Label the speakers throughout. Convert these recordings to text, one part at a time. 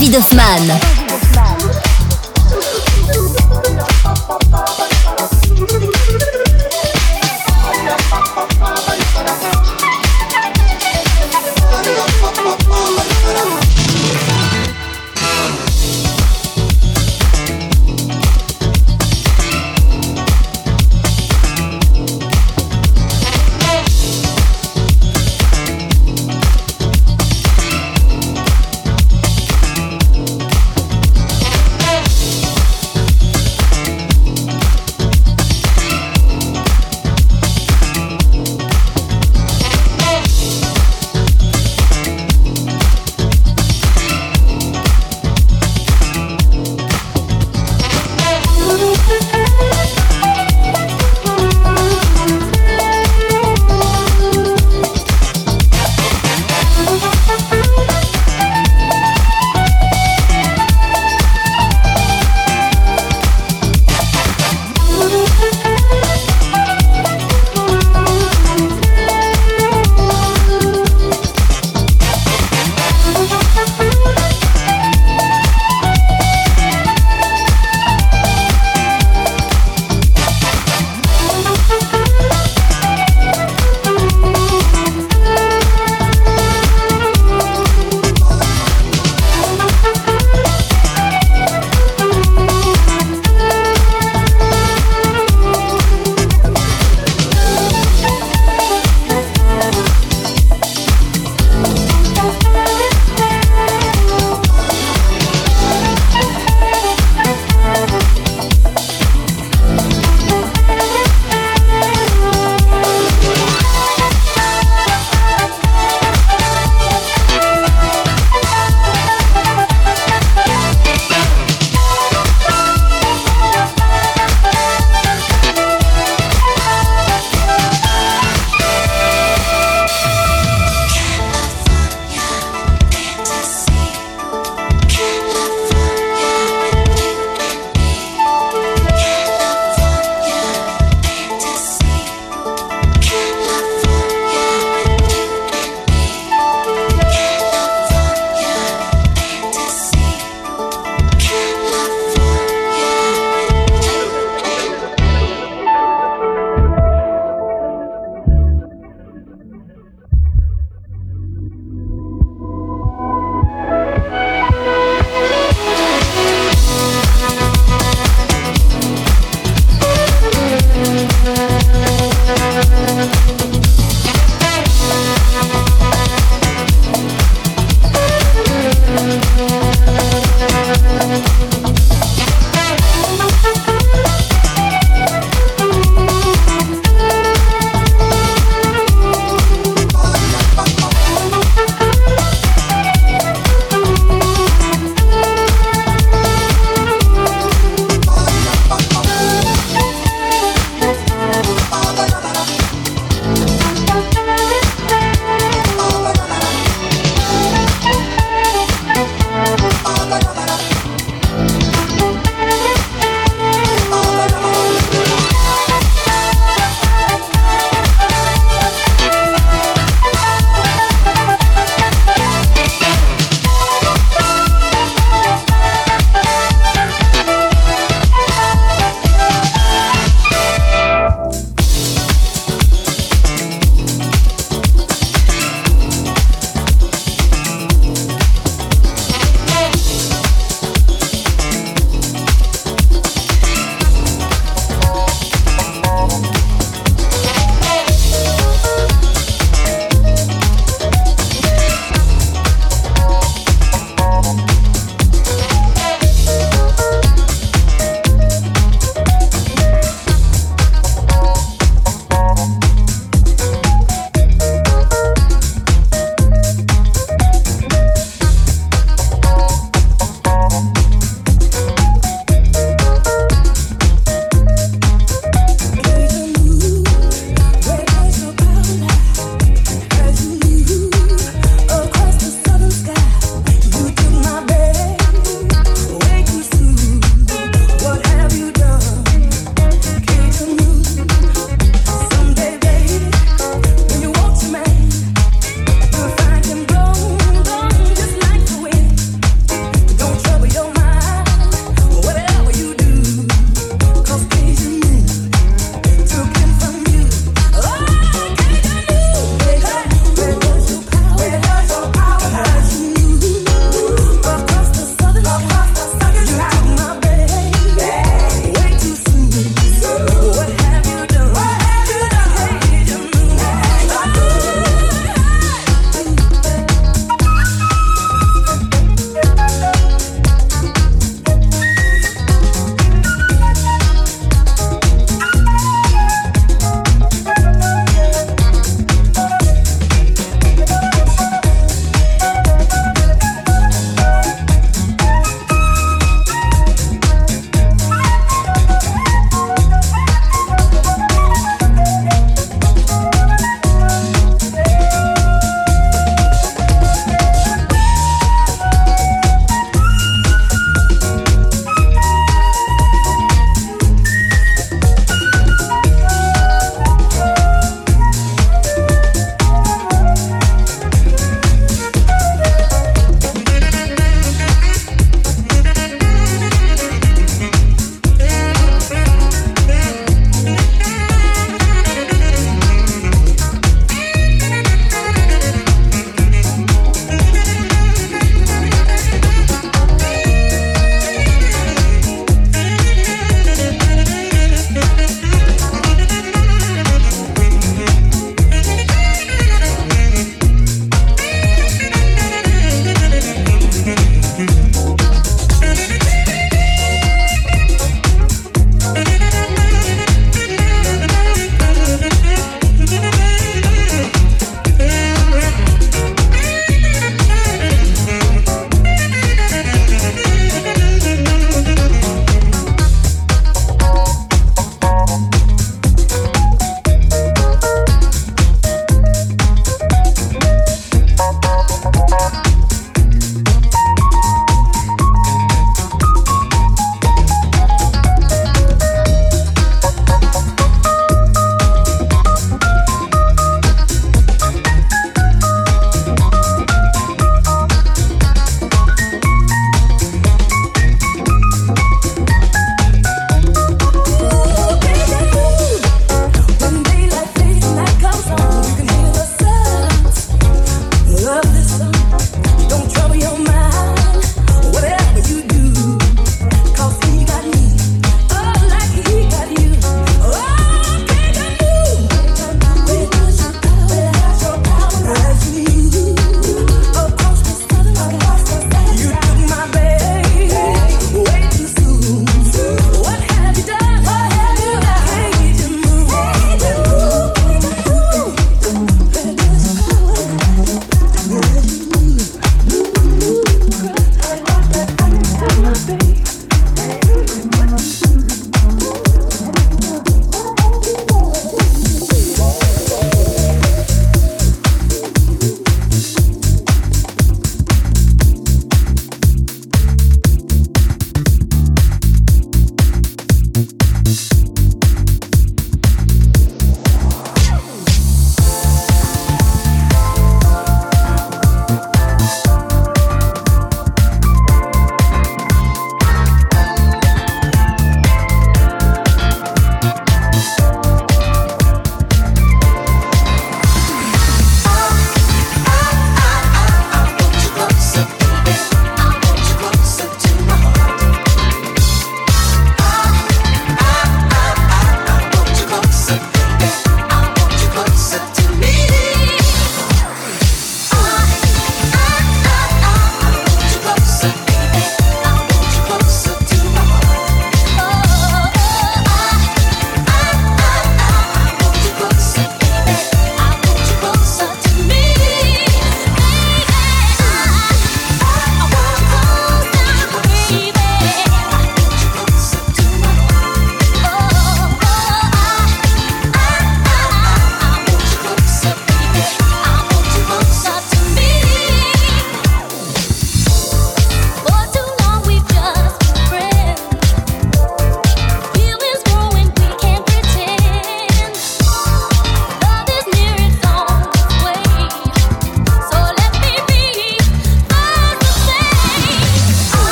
Speaker 1: David.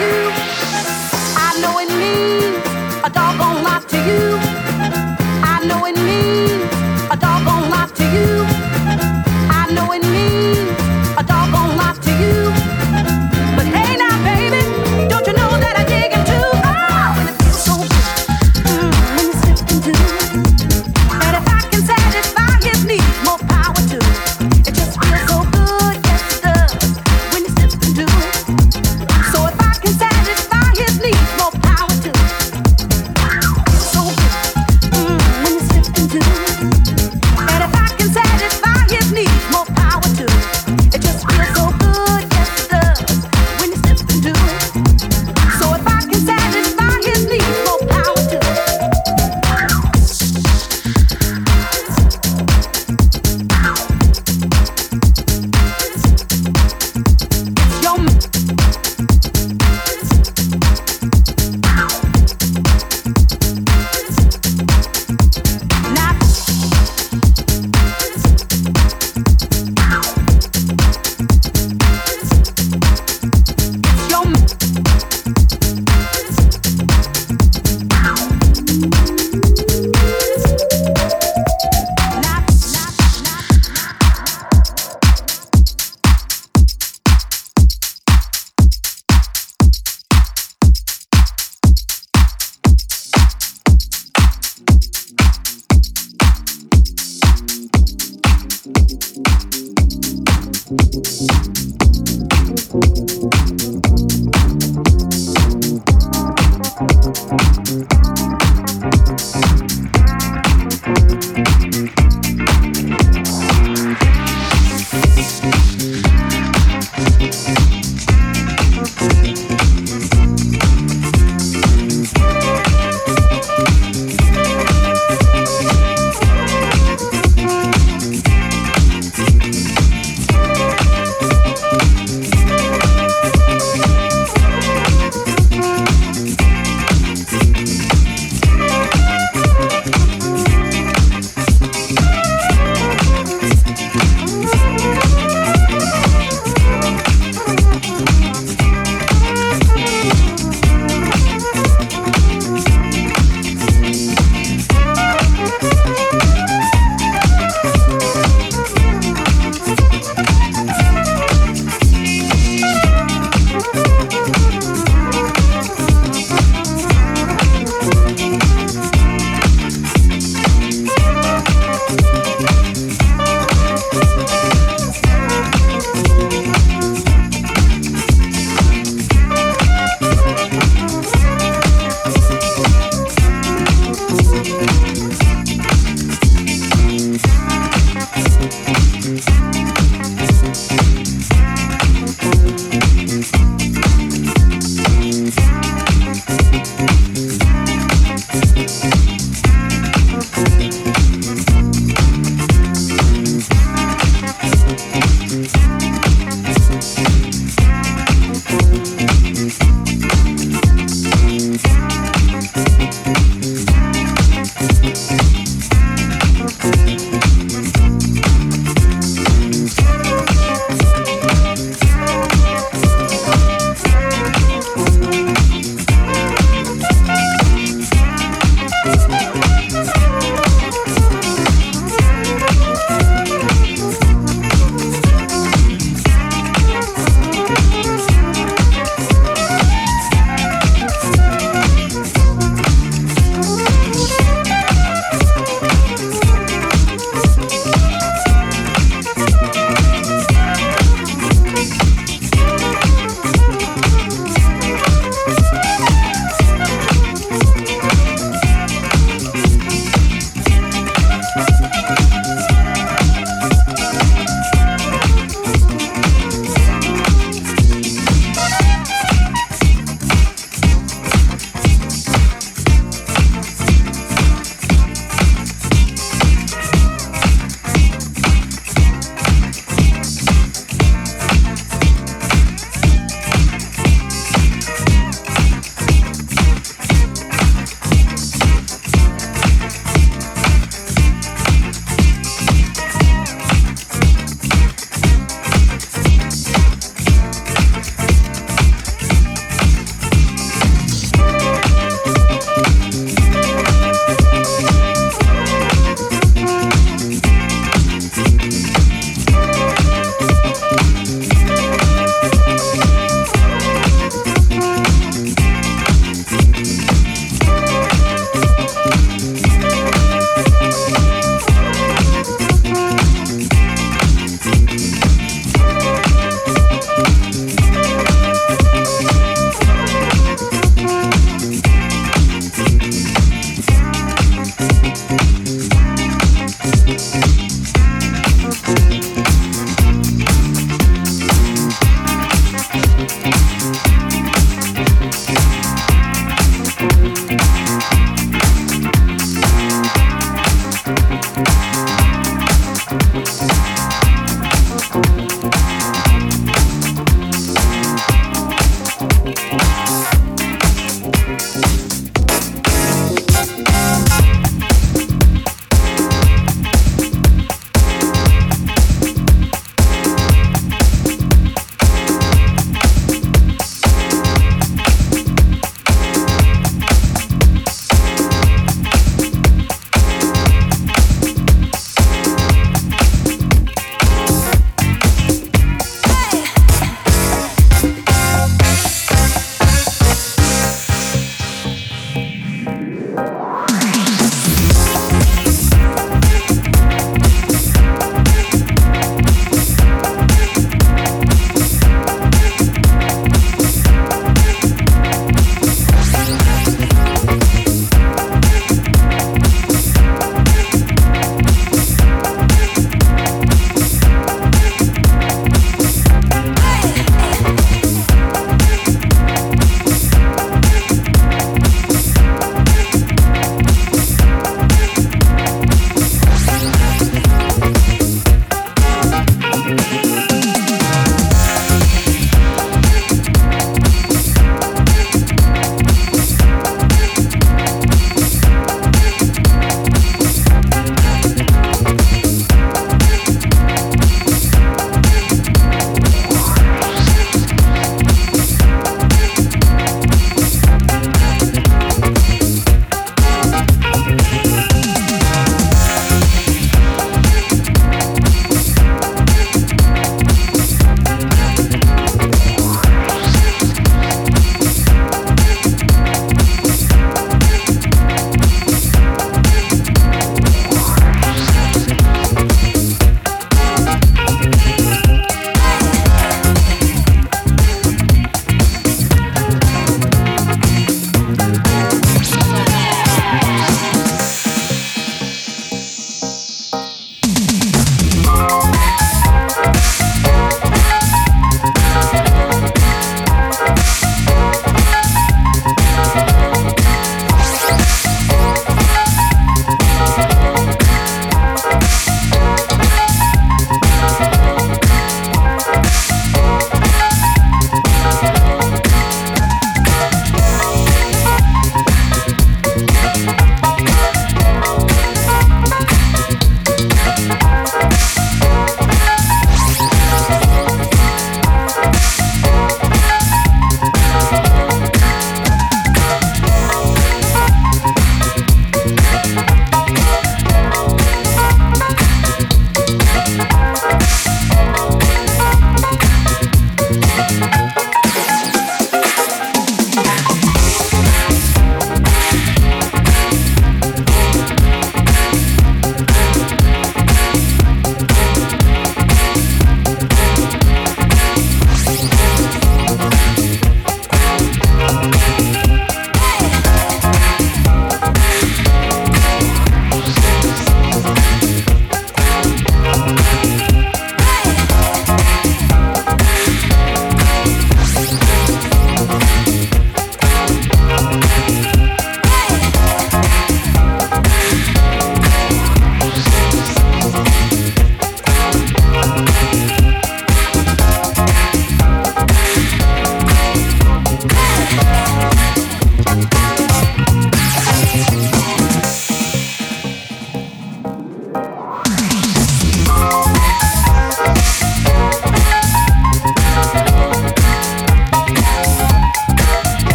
Speaker 2: you. I know it means a doggone lot to you. I know it means.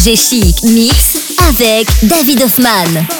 Speaker 1: FG Chic Mix avec David Hoffman.